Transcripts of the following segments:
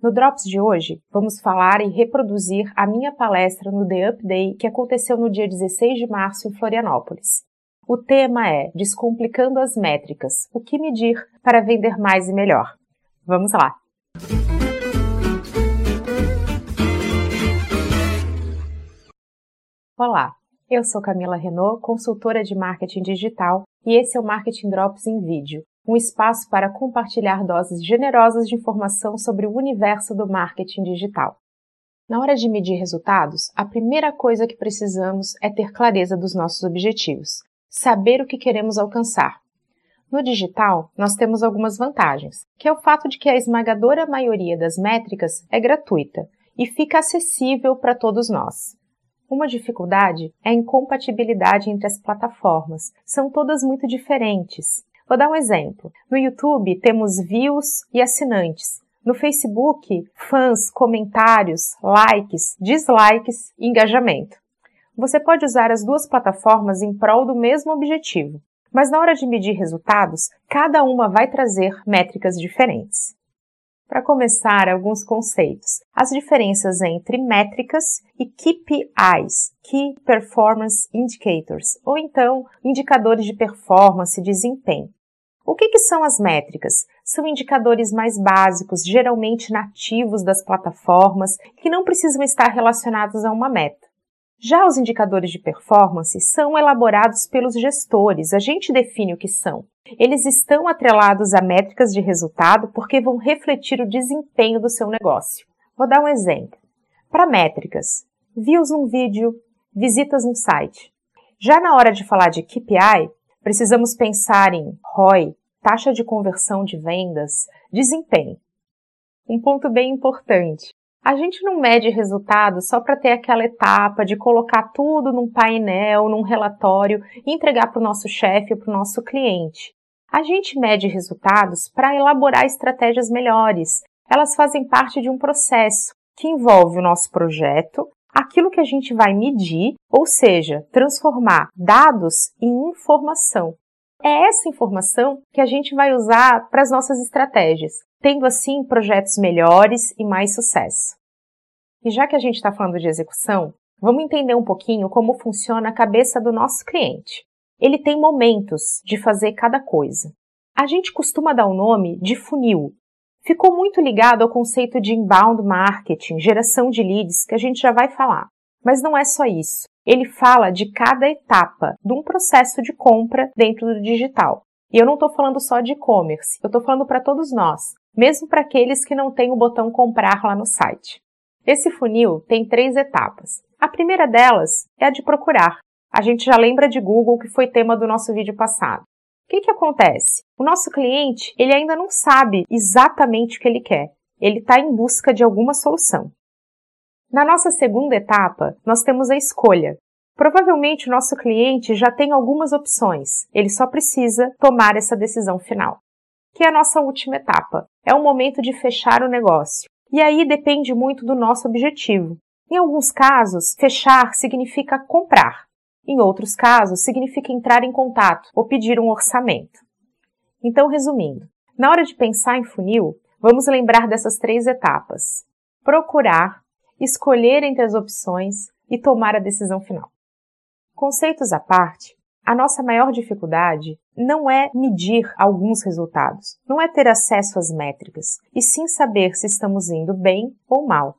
No Drops de hoje, vamos falar e reproduzir a minha palestra no The Up Day que aconteceu no dia 16 de março em Florianópolis. O tema é Descomplicando as métricas: o que medir para vender mais e melhor. Vamos lá! Olá, eu sou Camila Renault, consultora de marketing digital, e esse é o Marketing Drops em vídeo, um espaço para compartilhar doses generosas de informação sobre o universo do marketing digital. Na hora de medir resultados, a primeira coisa que precisamos é ter clareza dos nossos objetivos, saber o que queremos alcançar. No digital, nós temos algumas vantagens, que é o fato de que a esmagadora maioria das métricas é gratuita e fica acessível para todos nós. Uma dificuldade é a incompatibilidade entre as plataformas. São todas muito diferentes. Vou dar um exemplo. No YouTube temos views e assinantes. No Facebook, fãs, comentários, likes, dislikes e engajamento. Você pode usar as duas plataformas em prol do mesmo objetivo, mas na hora de medir resultados, cada uma vai trazer métricas diferentes. Para começar, alguns conceitos. As diferenças entre métricas e KPIs, Key Performance Indicators, ou então indicadores de performance e desempenho. O que, que são as métricas? São indicadores mais básicos, geralmente nativos das plataformas, que não precisam estar relacionados a uma meta. Já os indicadores de performance são elaborados pelos gestores, a gente define o que são. Eles estão atrelados a métricas de resultado porque vão refletir o desempenho do seu negócio. Vou dar um exemplo. Para métricas, views num vídeo, visitas no site. Já na hora de falar de KPI, precisamos pensar em ROI, taxa de conversão de vendas, desempenho. Um ponto bem importante. A gente não mede resultado só para ter aquela etapa de colocar tudo num painel, num relatório e entregar para o nosso chefe ou para o nosso cliente. A gente mede resultados para elaborar estratégias melhores. Elas fazem parte de um processo que envolve o nosso projeto, aquilo que a gente vai medir, ou seja, transformar dados em informação. É essa informação que a gente vai usar para as nossas estratégias, tendo assim projetos melhores e mais sucesso. E já que a gente está falando de execução, vamos entender um pouquinho como funciona a cabeça do nosso cliente. Ele tem momentos de fazer cada coisa. A gente costuma dar o nome de funil. Ficou muito ligado ao conceito de inbound marketing, geração de leads, que a gente já vai falar. Mas não é só isso. Ele fala de cada etapa de um processo de compra dentro do digital. E eu não estou falando só de e-commerce, eu estou falando para todos nós, mesmo para aqueles que não têm o botão comprar lá no site. Esse funil tem três etapas. A primeira delas é a de procurar. A gente já lembra de Google, que foi tema do nosso vídeo passado. O que, que acontece? O nosso cliente ele ainda não sabe exatamente o que ele quer. Ele está em busca de alguma solução. Na nossa segunda etapa, nós temos a escolha. Provavelmente o nosso cliente já tem algumas opções, ele só precisa tomar essa decisão final. Que é a nossa última etapa. É o momento de fechar o negócio. E aí depende muito do nosso objetivo. Em alguns casos, fechar significa comprar. Em outros casos, significa entrar em contato ou pedir um orçamento. Então, resumindo, na hora de pensar em funil, vamos lembrar dessas três etapas: procurar, escolher entre as opções e tomar a decisão final. Conceitos à parte, a nossa maior dificuldade não é medir alguns resultados, não é ter acesso às métricas, e sim saber se estamos indo bem ou mal.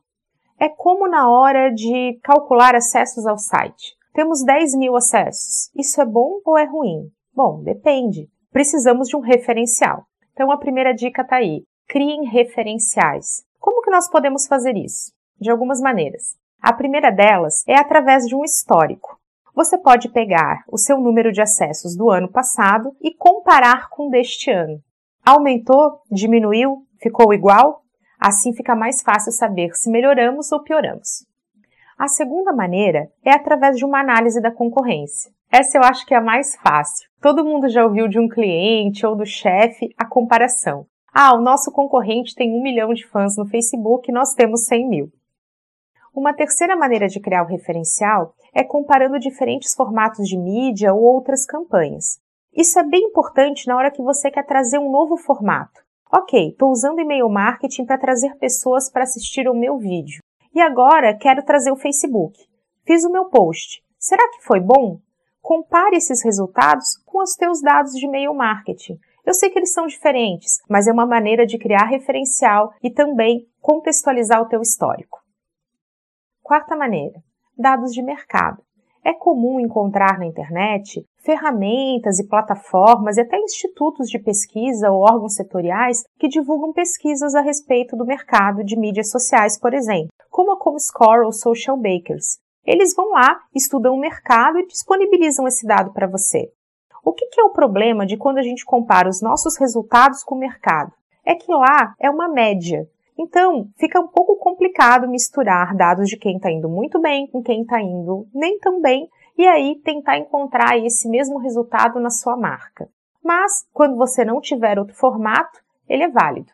É como na hora de calcular acessos ao site. Temos 10 mil acessos. Isso é bom ou é ruim? Bom, depende. Precisamos de um referencial. Então a primeira dica está aí. Criem referenciais. Como que nós podemos fazer isso? De algumas maneiras. A primeira delas é através de um histórico você pode pegar o seu número de acessos do ano passado e comparar com deste ano. Aumentou? Diminuiu? Ficou igual? Assim fica mais fácil saber se melhoramos ou pioramos. A segunda maneira é através de uma análise da concorrência. Essa eu acho que é a mais fácil. Todo mundo já ouviu de um cliente ou do chefe a comparação. Ah, o nosso concorrente tem um milhão de fãs no Facebook e nós temos 100 mil. Uma terceira maneira de criar o referencial é comparando diferentes formatos de mídia ou outras campanhas. Isso é bem importante na hora que você quer trazer um novo formato, Ok, estou usando e-mail marketing para trazer pessoas para assistir o meu vídeo. E agora quero trazer o Facebook. Fiz o meu post. Será que foi bom? Compare esses resultados com os teus dados de e-mail marketing. Eu sei que eles são diferentes, mas é uma maneira de criar referencial e também contextualizar o teu histórico. Quarta maneira, dados de mercado. É comum encontrar na internet ferramentas e plataformas e até institutos de pesquisa ou órgãos setoriais que divulgam pesquisas a respeito do mercado de mídias sociais, por exemplo, como a Comscore ou Social Bakers. Eles vão lá, estudam o mercado e disponibilizam esse dado para você. O que, que é o problema de quando a gente compara os nossos resultados com o mercado? É que lá é uma média. Então, fica um pouco complicado misturar dados de quem está indo muito bem com quem está indo nem tão bem e aí tentar encontrar esse mesmo resultado na sua marca. Mas, quando você não tiver outro formato, ele é válido.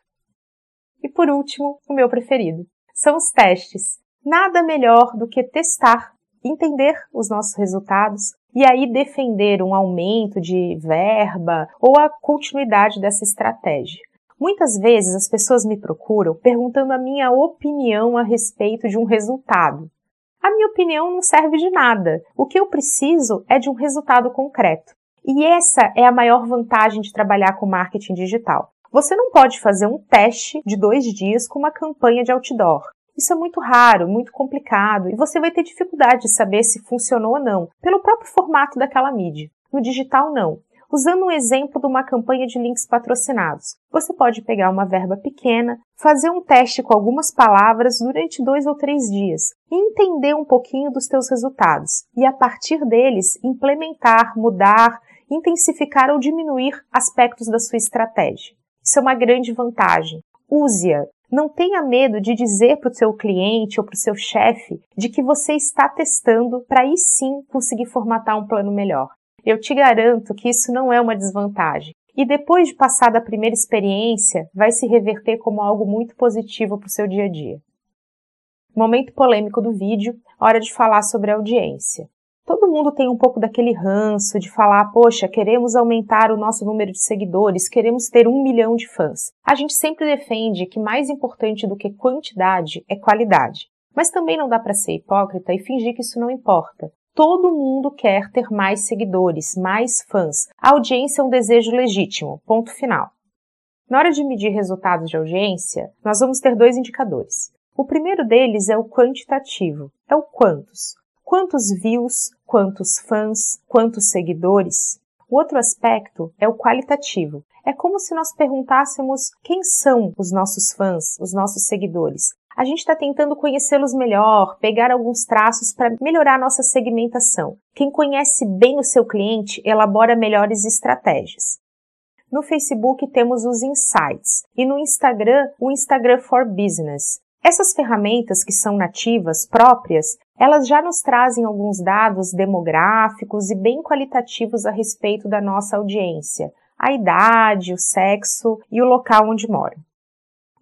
E por último, o meu preferido, são os testes. Nada melhor do que testar, entender os nossos resultados e aí defender um aumento de verba ou a continuidade dessa estratégia. Muitas vezes as pessoas me procuram perguntando a minha opinião a respeito de um resultado. A minha opinião não serve de nada. O que eu preciso é de um resultado concreto. E essa é a maior vantagem de trabalhar com marketing digital. Você não pode fazer um teste de dois dias com uma campanha de outdoor. Isso é muito raro, muito complicado, e você vai ter dificuldade de saber se funcionou ou não, pelo próprio formato daquela mídia. No digital, não. Usando um exemplo de uma campanha de links patrocinados, você pode pegar uma verba pequena, fazer um teste com algumas palavras durante dois ou três dias entender um pouquinho dos teus resultados e a partir deles implementar, mudar, intensificar ou diminuir aspectos da sua estratégia. Isso é uma grande vantagem. Use-a. Não tenha medo de dizer para o seu cliente ou para o seu chefe de que você está testando para aí sim conseguir formatar um plano melhor. Eu te garanto que isso não é uma desvantagem. E depois de passar da primeira experiência, vai se reverter como algo muito positivo para o seu dia a dia. Momento polêmico do vídeo, hora de falar sobre a audiência. Todo mundo tem um pouco daquele ranço de falar, poxa, queremos aumentar o nosso número de seguidores, queremos ter um milhão de fãs. A gente sempre defende que mais importante do que quantidade é qualidade. Mas também não dá para ser hipócrita e fingir que isso não importa. Todo mundo quer ter mais seguidores, mais fãs. A audiência é um desejo legítimo. Ponto final. Na hora de medir resultados de audiência, nós vamos ter dois indicadores. O primeiro deles é o quantitativo, é o quantos. Quantos views, quantos fãs, quantos seguidores. O outro aspecto é o qualitativo. É como se nós perguntássemos quem são os nossos fãs, os nossos seguidores. A gente está tentando conhecê-los melhor, pegar alguns traços para melhorar nossa segmentação. Quem conhece bem o seu cliente elabora melhores estratégias. No Facebook temos os Insights e no Instagram o Instagram for Business. Essas ferramentas que são nativas, próprias, elas já nos trazem alguns dados demográficos e bem qualitativos a respeito da nossa audiência, a idade, o sexo e o local onde moram.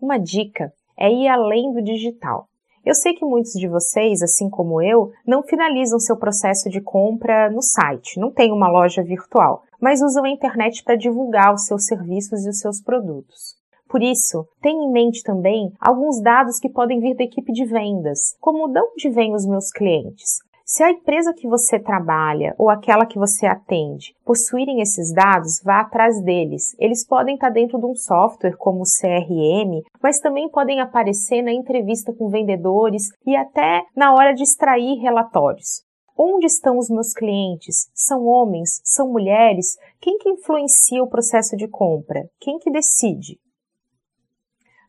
Uma dica é ir além do digital. Eu sei que muitos de vocês, assim como eu, não finalizam seu processo de compra no site, não tem uma loja virtual, mas usam a internet para divulgar os seus serviços e os seus produtos. Por isso, tenha em mente também alguns dados que podem vir da equipe de vendas, como de onde vêm os meus clientes, se a empresa que você trabalha ou aquela que você atende possuírem esses dados, vá atrás deles. Eles podem estar dentro de um software como o CRM, mas também podem aparecer na entrevista com vendedores e até na hora de extrair relatórios. Onde estão os meus clientes? São homens? São mulheres? Quem que influencia o processo de compra? Quem que decide?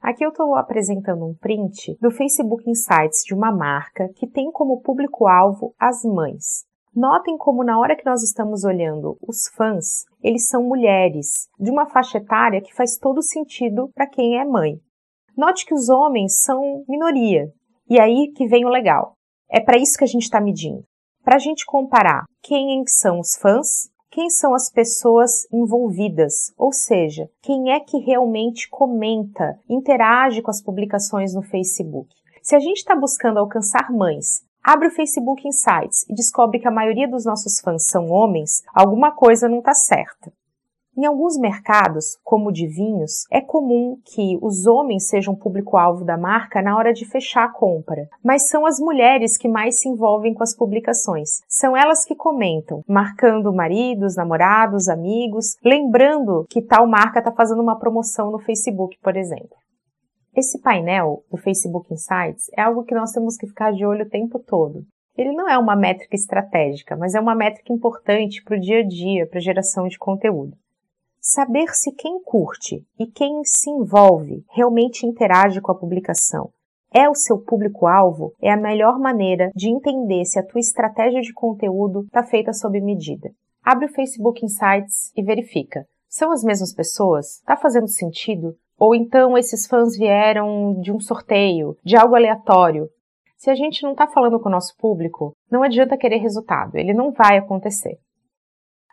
Aqui eu estou apresentando um print do Facebook Insights de uma marca que tem como público-alvo as mães. Notem como na hora que nós estamos olhando os fãs, eles são mulheres, de uma faixa etária que faz todo sentido para quem é mãe. Note que os homens são minoria. E aí que vem o legal. É para isso que a gente está medindo. Para a gente comparar quem são os fãs quem são as pessoas envolvidas, ou seja, quem é que realmente comenta, interage com as publicações no Facebook. Se a gente está buscando alcançar mães, abre o Facebook Insights e descobre que a maioria dos nossos fãs são homens, alguma coisa não está certa. Em alguns mercados, como o de vinhos, é comum que os homens sejam público-alvo da marca na hora de fechar a compra, mas são as mulheres que mais se envolvem com as publicações. São elas que comentam, marcando maridos, namorados, amigos, lembrando que tal marca está fazendo uma promoção no Facebook, por exemplo. Esse painel do Facebook Insights é algo que nós temos que ficar de olho o tempo todo. Ele não é uma métrica estratégica, mas é uma métrica importante para o dia a dia, para a geração de conteúdo. Saber se quem curte e quem se envolve realmente interage com a publicação é o seu público-alvo é a melhor maneira de entender se a tua estratégia de conteúdo está feita sob medida. Abre o Facebook Insights e verifica. São as mesmas pessoas? Está fazendo sentido? Ou então esses fãs vieram de um sorteio, de algo aleatório? Se a gente não está falando com o nosso público, não adianta querer resultado, ele não vai acontecer.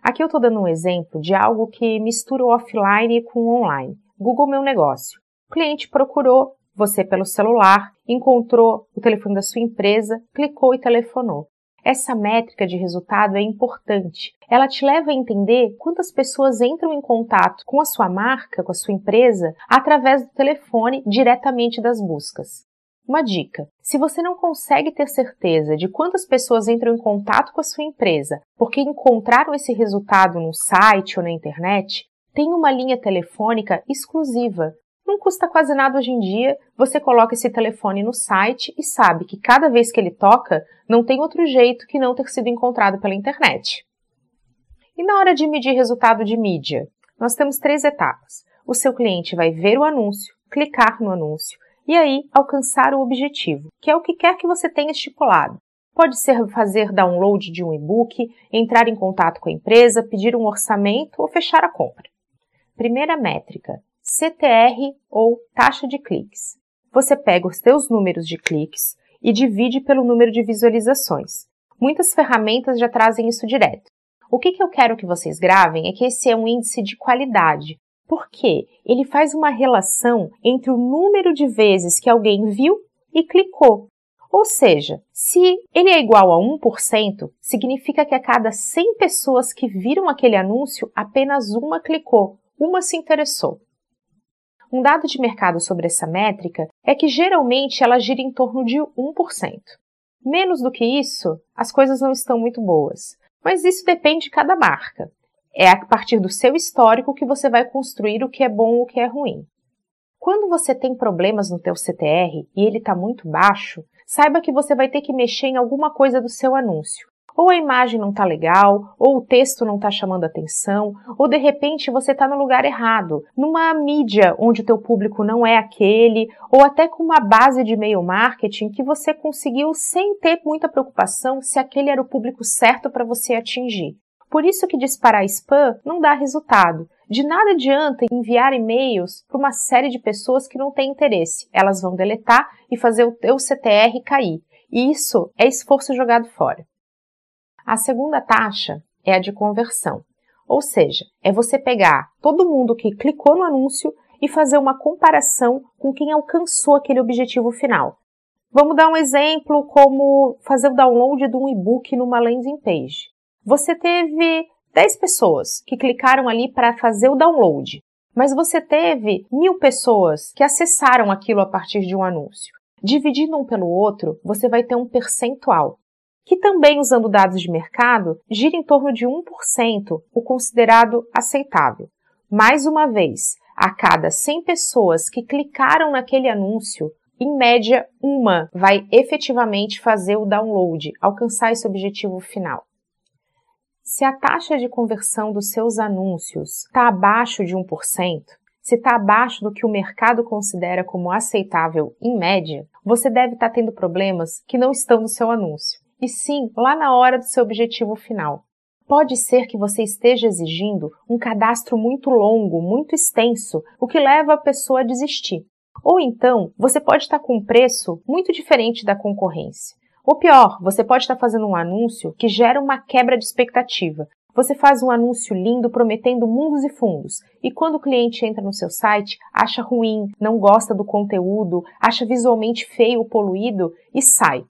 Aqui eu estou dando um exemplo de algo que mistura o offline com o online. Google Meu Negócio. O cliente procurou você pelo celular, encontrou o telefone da sua empresa, clicou e telefonou. Essa métrica de resultado é importante. Ela te leva a entender quantas pessoas entram em contato com a sua marca, com a sua empresa, através do telefone diretamente das buscas. Uma dica: se você não consegue ter certeza de quantas pessoas entram em contato com a sua empresa porque encontraram esse resultado no site ou na internet, tem uma linha telefônica exclusiva. Não custa quase nada hoje em dia, você coloca esse telefone no site e sabe que cada vez que ele toca, não tem outro jeito que não ter sido encontrado pela internet. E na hora de medir resultado de mídia, nós temos três etapas. O seu cliente vai ver o anúncio, clicar no anúncio, e aí alcançar o objetivo, que é o que quer que você tenha estipulado. Pode ser fazer download de um e-book, entrar em contato com a empresa, pedir um orçamento ou fechar a compra. Primeira métrica: CTR ou taxa de cliques. Você pega os seus números de cliques e divide pelo número de visualizações. Muitas ferramentas já trazem isso direto. O que, que eu quero que vocês gravem é que esse é um índice de qualidade, porque ele faz uma relação entre o número de vezes que alguém viu e clicou. Ou seja, se ele é igual a 1%, significa que a cada 100 pessoas que viram aquele anúncio, apenas uma clicou, uma se interessou. Um dado de mercado sobre essa métrica é que geralmente ela gira em torno de 1%. Menos do que isso, as coisas não estão muito boas. Mas isso depende de cada marca. É a partir do seu histórico que você vai construir o que é bom ou o que é ruim. Quando você tem problemas no teu CTR e ele está muito baixo, saiba que você vai ter que mexer em alguma coisa do seu anúncio. Ou a imagem não está legal, ou o texto não está chamando atenção, ou de repente você está no lugar errado, numa mídia onde o teu público não é aquele, ou até com uma base de e-mail marketing que você conseguiu sem ter muita preocupação se aquele era o público certo para você atingir. Por isso que disparar spam não dá resultado. De nada adianta enviar e-mails para uma série de pessoas que não têm interesse. Elas vão deletar e fazer o teu CTR cair. E isso é esforço jogado fora. A segunda taxa é a de conversão. Ou seja, é você pegar todo mundo que clicou no anúncio e fazer uma comparação com quem alcançou aquele objetivo final. Vamos dar um exemplo como fazer o download de um e-book numa landing page. Você teve 10 pessoas que clicaram ali para fazer o download, mas você teve mil pessoas que acessaram aquilo a partir de um anúncio. Dividindo um pelo outro, você vai ter um percentual, que também, usando dados de mercado, gira em torno de 1%, o considerado aceitável. Mais uma vez, a cada 100 pessoas que clicaram naquele anúncio, em média, uma vai efetivamente fazer o download, alcançar esse objetivo final. Se a taxa de conversão dos seus anúncios está abaixo de 1%, se está abaixo do que o mercado considera como aceitável em média, você deve estar tá tendo problemas que não estão no seu anúncio, e sim lá na hora do seu objetivo final. Pode ser que você esteja exigindo um cadastro muito longo, muito extenso, o que leva a pessoa a desistir. Ou então, você pode estar tá com um preço muito diferente da concorrência. Ou pior, você pode estar fazendo um anúncio que gera uma quebra de expectativa. Você faz um anúncio lindo prometendo mundos e fundos, e quando o cliente entra no seu site, acha ruim, não gosta do conteúdo, acha visualmente feio ou poluído e sai.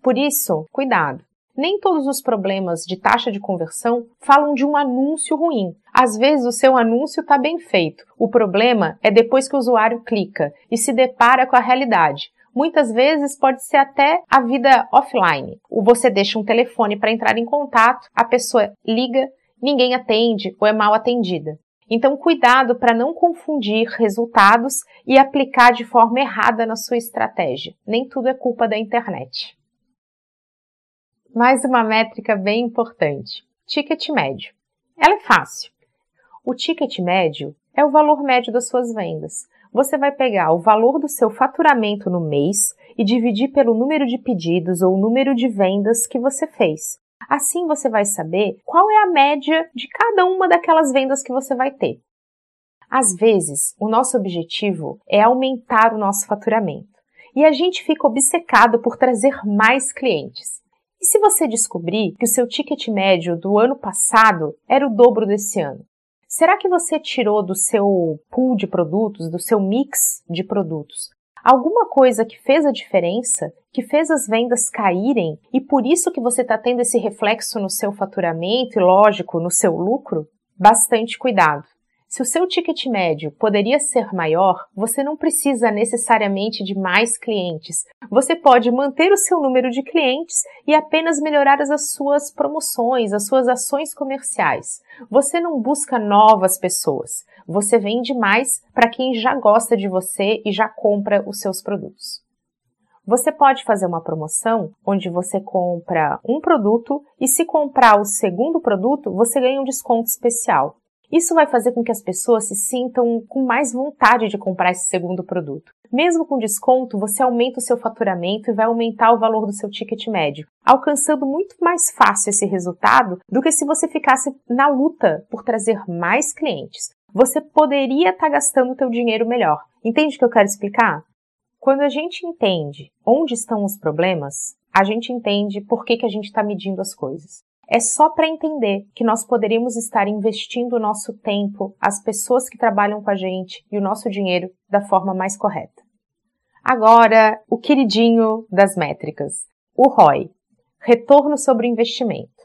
Por isso, cuidado. Nem todos os problemas de taxa de conversão falam de um anúncio ruim. Às vezes o seu anúncio está bem feito. O problema é depois que o usuário clica e se depara com a realidade. Muitas vezes pode ser até a vida offline. Ou você deixa um telefone para entrar em contato, a pessoa liga, ninguém atende ou é mal atendida. Então, cuidado para não confundir resultados e aplicar de forma errada na sua estratégia. Nem tudo é culpa da internet. Mais uma métrica bem importante: ticket médio. Ela é fácil. O ticket médio é o valor médio das suas vendas. Você vai pegar o valor do seu faturamento no mês e dividir pelo número de pedidos ou número de vendas que você fez. Assim você vai saber qual é a média de cada uma daquelas vendas que você vai ter. Às vezes, o nosso objetivo é aumentar o nosso faturamento e a gente fica obcecado por trazer mais clientes. E se você descobrir que o seu ticket médio do ano passado era o dobro desse ano? Será que você tirou do seu pool de produtos, do seu mix de produtos, alguma coisa que fez a diferença, que fez as vendas caírem e por isso que você está tendo esse reflexo no seu faturamento e, lógico, no seu lucro? Bastante cuidado. Se o seu ticket médio poderia ser maior, você não precisa necessariamente de mais clientes. Você pode manter o seu número de clientes e apenas melhorar as suas promoções, as suas ações comerciais. Você não busca novas pessoas. Você vende mais para quem já gosta de você e já compra os seus produtos. Você pode fazer uma promoção onde você compra um produto e se comprar o segundo produto, você ganha um desconto especial. Isso vai fazer com que as pessoas se sintam com mais vontade de comprar esse segundo produto. Mesmo com desconto, você aumenta o seu faturamento e vai aumentar o valor do seu ticket médio, alcançando muito mais fácil esse resultado do que se você ficasse na luta por trazer mais clientes. Você poderia estar tá gastando o teu dinheiro melhor. Entende o que eu quero explicar? Quando a gente entende onde estão os problemas, a gente entende por que, que a gente está medindo as coisas é só para entender que nós poderíamos estar investindo o nosso tempo, as pessoas que trabalham com a gente e o nosso dinheiro da forma mais correta. Agora, o queridinho das métricas, o ROI, retorno sobre investimento.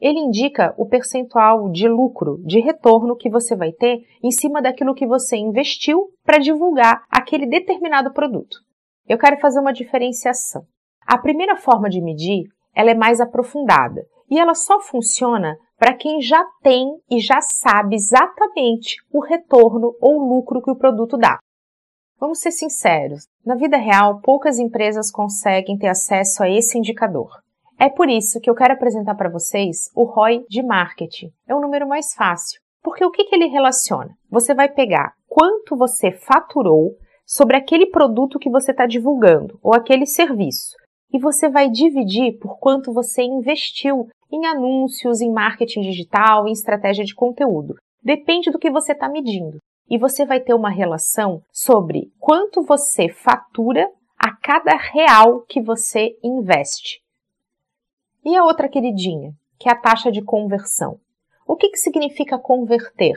Ele indica o percentual de lucro, de retorno que você vai ter em cima daquilo que você investiu para divulgar aquele determinado produto. Eu quero fazer uma diferenciação. A primeira forma de medir, ela é mais aprofundada e ela só funciona para quem já tem e já sabe exatamente o retorno ou lucro que o produto dá. Vamos ser sinceros, na vida real poucas empresas conseguem ter acesso a esse indicador. É por isso que eu quero apresentar para vocês o ROI de marketing. É o número mais fácil, porque o que, que ele relaciona? Você vai pegar quanto você faturou sobre aquele produto que você está divulgando ou aquele serviço e você vai dividir por quanto você investiu em anúncios, em marketing digital, em estratégia de conteúdo. Depende do que você está medindo. E você vai ter uma relação sobre quanto você fatura a cada real que você investe. E a outra queridinha, que é a taxa de conversão. O que, que significa converter?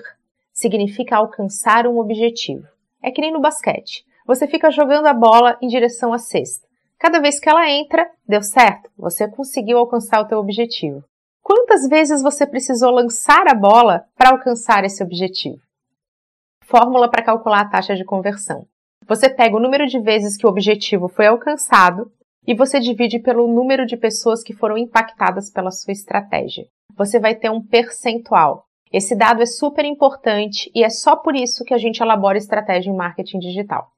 Significa alcançar um objetivo. É que nem no basquete. Você fica jogando a bola em direção à cesta. Cada vez que ela entra, deu certo, você conseguiu alcançar o teu objetivo. Quantas vezes você precisou lançar a bola para alcançar esse objetivo? Fórmula para calcular a taxa de conversão. Você pega o número de vezes que o objetivo foi alcançado e você divide pelo número de pessoas que foram impactadas pela sua estratégia. Você vai ter um percentual. Esse dado é super importante e é só por isso que a gente elabora estratégia em marketing digital.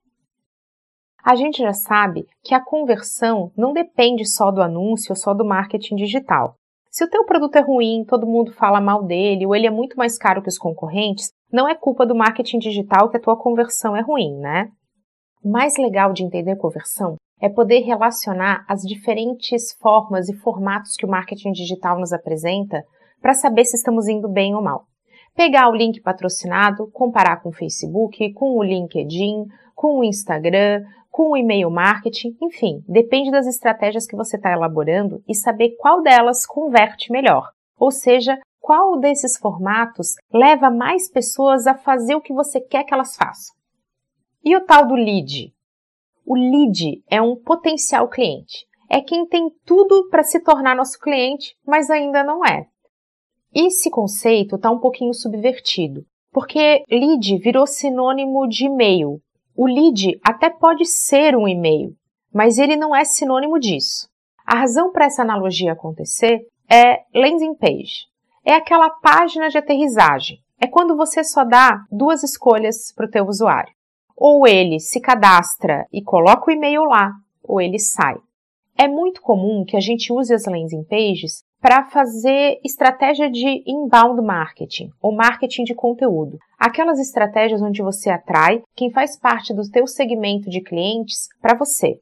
A gente já sabe que a conversão não depende só do anúncio ou só do marketing digital. Se o teu produto é ruim, todo mundo fala mal dele, ou ele é muito mais caro que os concorrentes, não é culpa do marketing digital que a tua conversão é ruim, né? O mais legal de entender conversão é poder relacionar as diferentes formas e formatos que o marketing digital nos apresenta para saber se estamos indo bem ou mal. Pegar o link patrocinado, comparar com o Facebook, com o LinkedIn, com o Instagram, com o e-mail marketing, enfim, depende das estratégias que você está elaborando e saber qual delas converte melhor. Ou seja, qual desses formatos leva mais pessoas a fazer o que você quer que elas façam. E o tal do lead? O lead é um potencial cliente. é quem tem tudo para se tornar nosso cliente, mas ainda não é. Esse conceito está um pouquinho subvertido, porque lead virou sinônimo de e-mail. O lead até pode ser um e-mail, mas ele não é sinônimo disso. A razão para essa analogia acontecer é landing page. É aquela página de aterrissagem. É quando você só dá duas escolhas para o teu usuário. Ou ele se cadastra e coloca o e-mail lá, ou ele sai. É muito comum que a gente use as landing pages para fazer estratégia de inbound marketing ou marketing de conteúdo. Aquelas estratégias onde você atrai quem faz parte do teu segmento de clientes para você.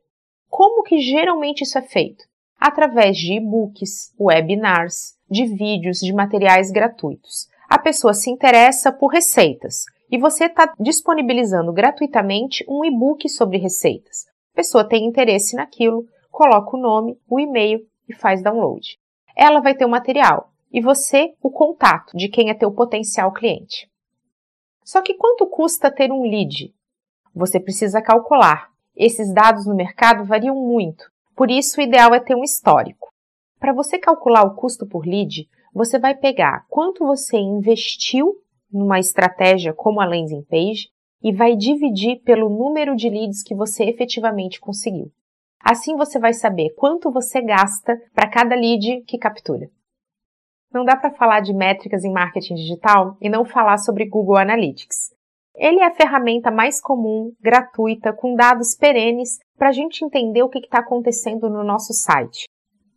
Como que geralmente isso é feito? Através de e-books, webinars, de vídeos, de materiais gratuitos. A pessoa se interessa por receitas e você está disponibilizando gratuitamente um e-book sobre receitas. A pessoa tem interesse naquilo, coloca o nome, o e-mail e faz download. Ela vai ter o material e você o contato de quem é teu potencial cliente. Só que quanto custa ter um lead? Você precisa calcular. Esses dados no mercado variam muito, por isso o ideal é ter um histórico. Para você calcular o custo por lead, você vai pegar quanto você investiu numa estratégia como a landing page e vai dividir pelo número de leads que você efetivamente conseguiu. Assim você vai saber quanto você gasta para cada lead que captura. Não dá para falar de métricas em marketing digital e não falar sobre Google Analytics. Ele é a ferramenta mais comum, gratuita, com dados perenes para a gente entender o que está acontecendo no nosso site.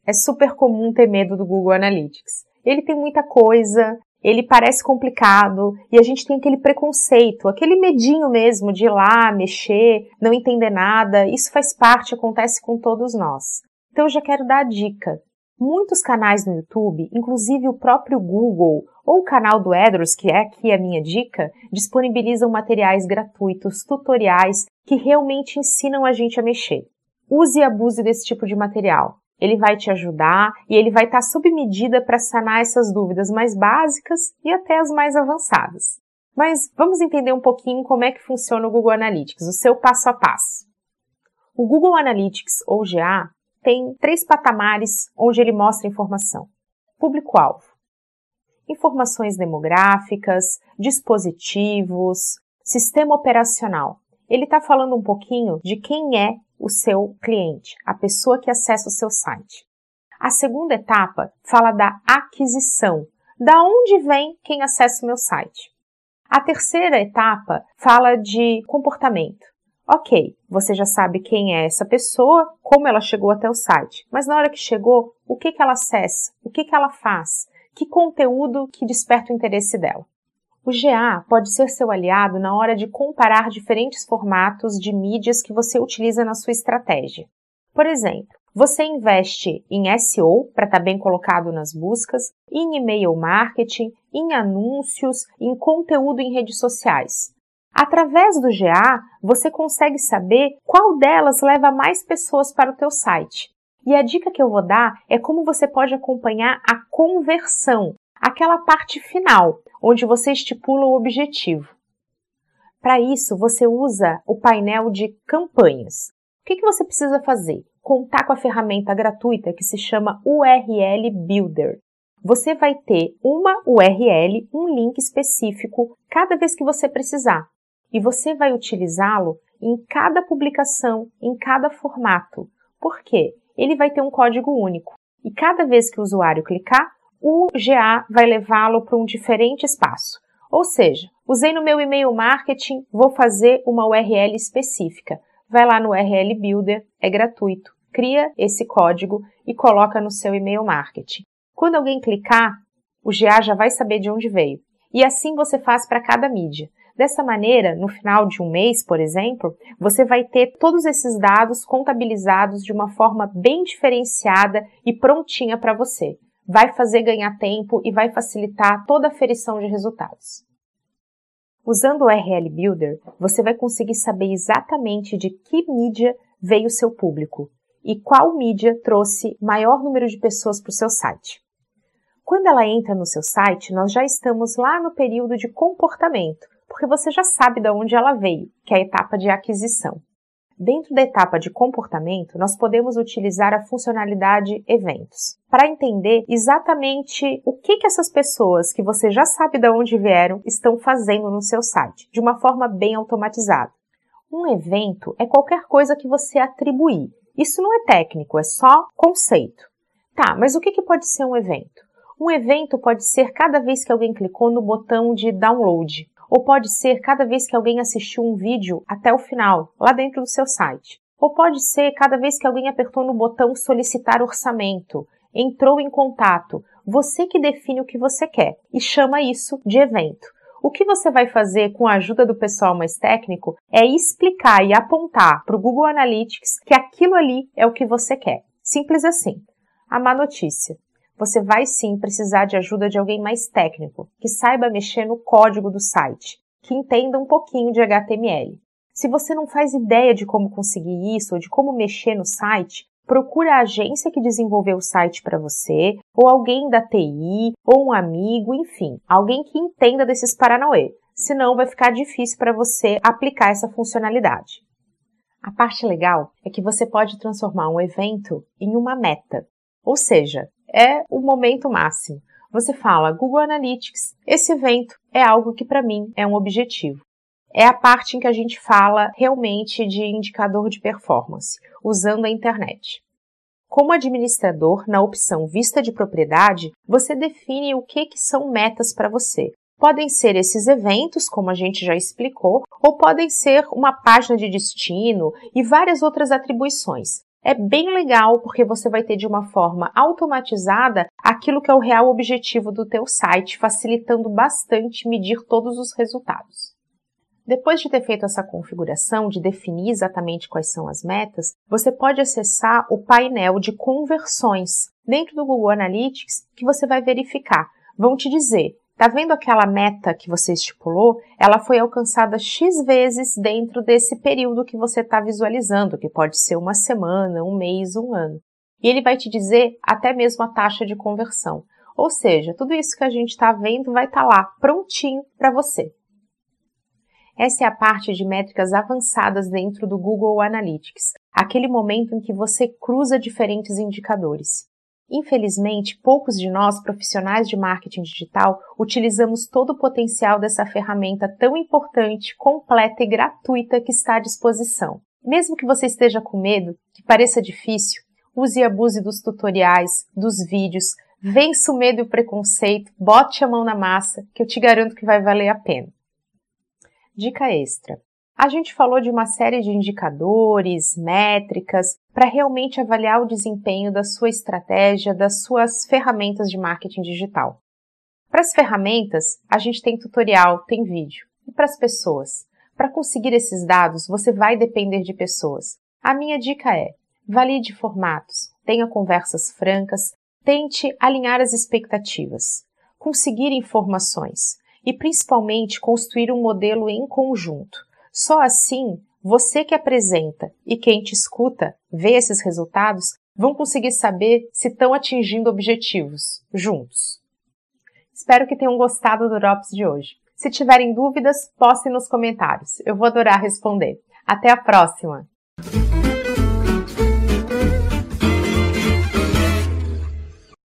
É super comum ter medo do Google Analytics. Ele tem muita coisa, ele parece complicado e a gente tem aquele preconceito, aquele medinho mesmo de ir lá, mexer, não entender nada. Isso faz parte, acontece com todos nós. Então eu já quero dar a dica. Muitos canais no YouTube, inclusive o próprio Google ou o canal do Edros, que é aqui a minha dica, disponibilizam materiais gratuitos, tutoriais que realmente ensinam a gente a mexer. Use e abuse desse tipo de material ele vai te ajudar e ele vai estar tá sob medida para sanar essas dúvidas mais básicas e até as mais avançadas. Mas vamos entender um pouquinho como é que funciona o Google Analytics, o seu passo a passo. O Google Analytics, ou GA, tem três patamares onde ele mostra informação. Público-alvo, informações demográficas, dispositivos, sistema operacional. Ele está falando um pouquinho de quem é o seu cliente, a pessoa que acessa o seu site. A segunda etapa fala da aquisição, da onde vem quem acessa o meu site. A terceira etapa fala de comportamento. Ok, você já sabe quem é essa pessoa, como ela chegou até o site, mas na hora que chegou, o que, que ela acessa, o que, que ela faz, que conteúdo que desperta o interesse dela. O GA pode ser seu aliado na hora de comparar diferentes formatos de mídias que você utiliza na sua estratégia. Por exemplo, você investe em SEO para estar tá bem colocado nas buscas, em e-mail marketing, em anúncios, em conteúdo em redes sociais. Através do GA, você consegue saber qual delas leva mais pessoas para o teu site. E a dica que eu vou dar é como você pode acompanhar a conversão, aquela parte final, onde você estipula o objetivo. Para isso, você usa o painel de campanhas. O que, que você precisa fazer? Contar com a ferramenta gratuita que se chama URL Builder. Você vai ter uma URL, um link específico, cada vez que você precisar. E você vai utilizá-lo em cada publicação, em cada formato. Por quê? Ele vai ter um código único. E cada vez que o usuário clicar, o GA vai levá-lo para um diferente espaço. Ou seja, usei no meu e-mail marketing, vou fazer uma URL específica. Vai lá no URL Builder, é gratuito. Cria esse código e coloca no seu e-mail marketing. Quando alguém clicar, o GA já vai saber de onde veio. E assim você faz para cada mídia. Dessa maneira, no final de um mês, por exemplo, você vai ter todos esses dados contabilizados de uma forma bem diferenciada e prontinha para você vai fazer ganhar tempo e vai facilitar toda a aferição de resultados. Usando o URL Builder, você vai conseguir saber exatamente de que mídia veio o seu público e qual mídia trouxe maior número de pessoas para o seu site. Quando ela entra no seu site, nós já estamos lá no período de comportamento, porque você já sabe de onde ela veio, que é a etapa de aquisição. Dentro da etapa de comportamento, nós podemos utilizar a funcionalidade eventos para entender exatamente o que, que essas pessoas que você já sabe de onde vieram estão fazendo no seu site, de uma forma bem automatizada. Um evento é qualquer coisa que você atribuir. Isso não é técnico, é só conceito. Tá, mas o que, que pode ser um evento? Um evento pode ser cada vez que alguém clicou no botão de download, ou pode ser cada vez que alguém assistiu um vídeo até o final, lá dentro do seu site. Ou pode ser cada vez que alguém apertou no botão solicitar orçamento, entrou em contato. Você que define o que você quer e chama isso de evento. O que você vai fazer com a ajuda do pessoal mais técnico é explicar e apontar para o Google Analytics que aquilo ali é o que você quer. Simples assim. A má notícia você vai sim precisar de ajuda de alguém mais técnico, que saiba mexer no código do site, que entenda um pouquinho de HTML. Se você não faz ideia de como conseguir isso ou de como mexer no site, procure a agência que desenvolveu o site para você, ou alguém da TI, ou um amigo, enfim, alguém que entenda desses paranauê. Senão vai ficar difícil para você aplicar essa funcionalidade. A parte legal é que você pode transformar um evento em uma meta. Ou seja, é o momento máximo. Você fala Google Analytics, esse evento é algo que para mim é um objetivo. É a parte em que a gente fala realmente de indicador de performance, usando a internet. Como administrador, na opção Vista de Propriedade, você define o que, que são metas para você. Podem ser esses eventos, como a gente já explicou, ou podem ser uma página de destino e várias outras atribuições. É bem legal porque você vai ter de uma forma automatizada aquilo que é o real objetivo do teu site, facilitando bastante medir todos os resultados. Depois de ter feito essa configuração, de definir exatamente quais são as metas, você pode acessar o painel de conversões dentro do Google Analytics que você vai verificar. Vão te dizer Tá vendo aquela meta que você estipulou? Ela foi alcançada X vezes dentro desse período que você está visualizando, que pode ser uma semana, um mês, um ano. E ele vai te dizer até mesmo a taxa de conversão. Ou seja, tudo isso que a gente está vendo vai estar tá lá, prontinho para você. Essa é a parte de métricas avançadas dentro do Google Analytics, aquele momento em que você cruza diferentes indicadores. Infelizmente, poucos de nós, profissionais de marketing digital, utilizamos todo o potencial dessa ferramenta tão importante, completa e gratuita que está à disposição. Mesmo que você esteja com medo, que pareça difícil, use e abuse dos tutoriais, dos vídeos, vença o medo e o preconceito, bote a mão na massa, que eu te garanto que vai valer a pena. Dica extra. A gente falou de uma série de indicadores, métricas, para realmente avaliar o desempenho da sua estratégia, das suas ferramentas de marketing digital. Para as ferramentas, a gente tem tutorial, tem vídeo. E para as pessoas? Para conseguir esses dados, você vai depender de pessoas. A minha dica é: valide formatos, tenha conversas francas, tente alinhar as expectativas, conseguir informações e principalmente construir um modelo em conjunto. Só assim, você que apresenta e quem te escuta vê esses resultados vão conseguir saber se estão atingindo objetivos juntos. Espero que tenham gostado do Drops de hoje. Se tiverem dúvidas, postem nos comentários. Eu vou adorar responder. Até a próxima!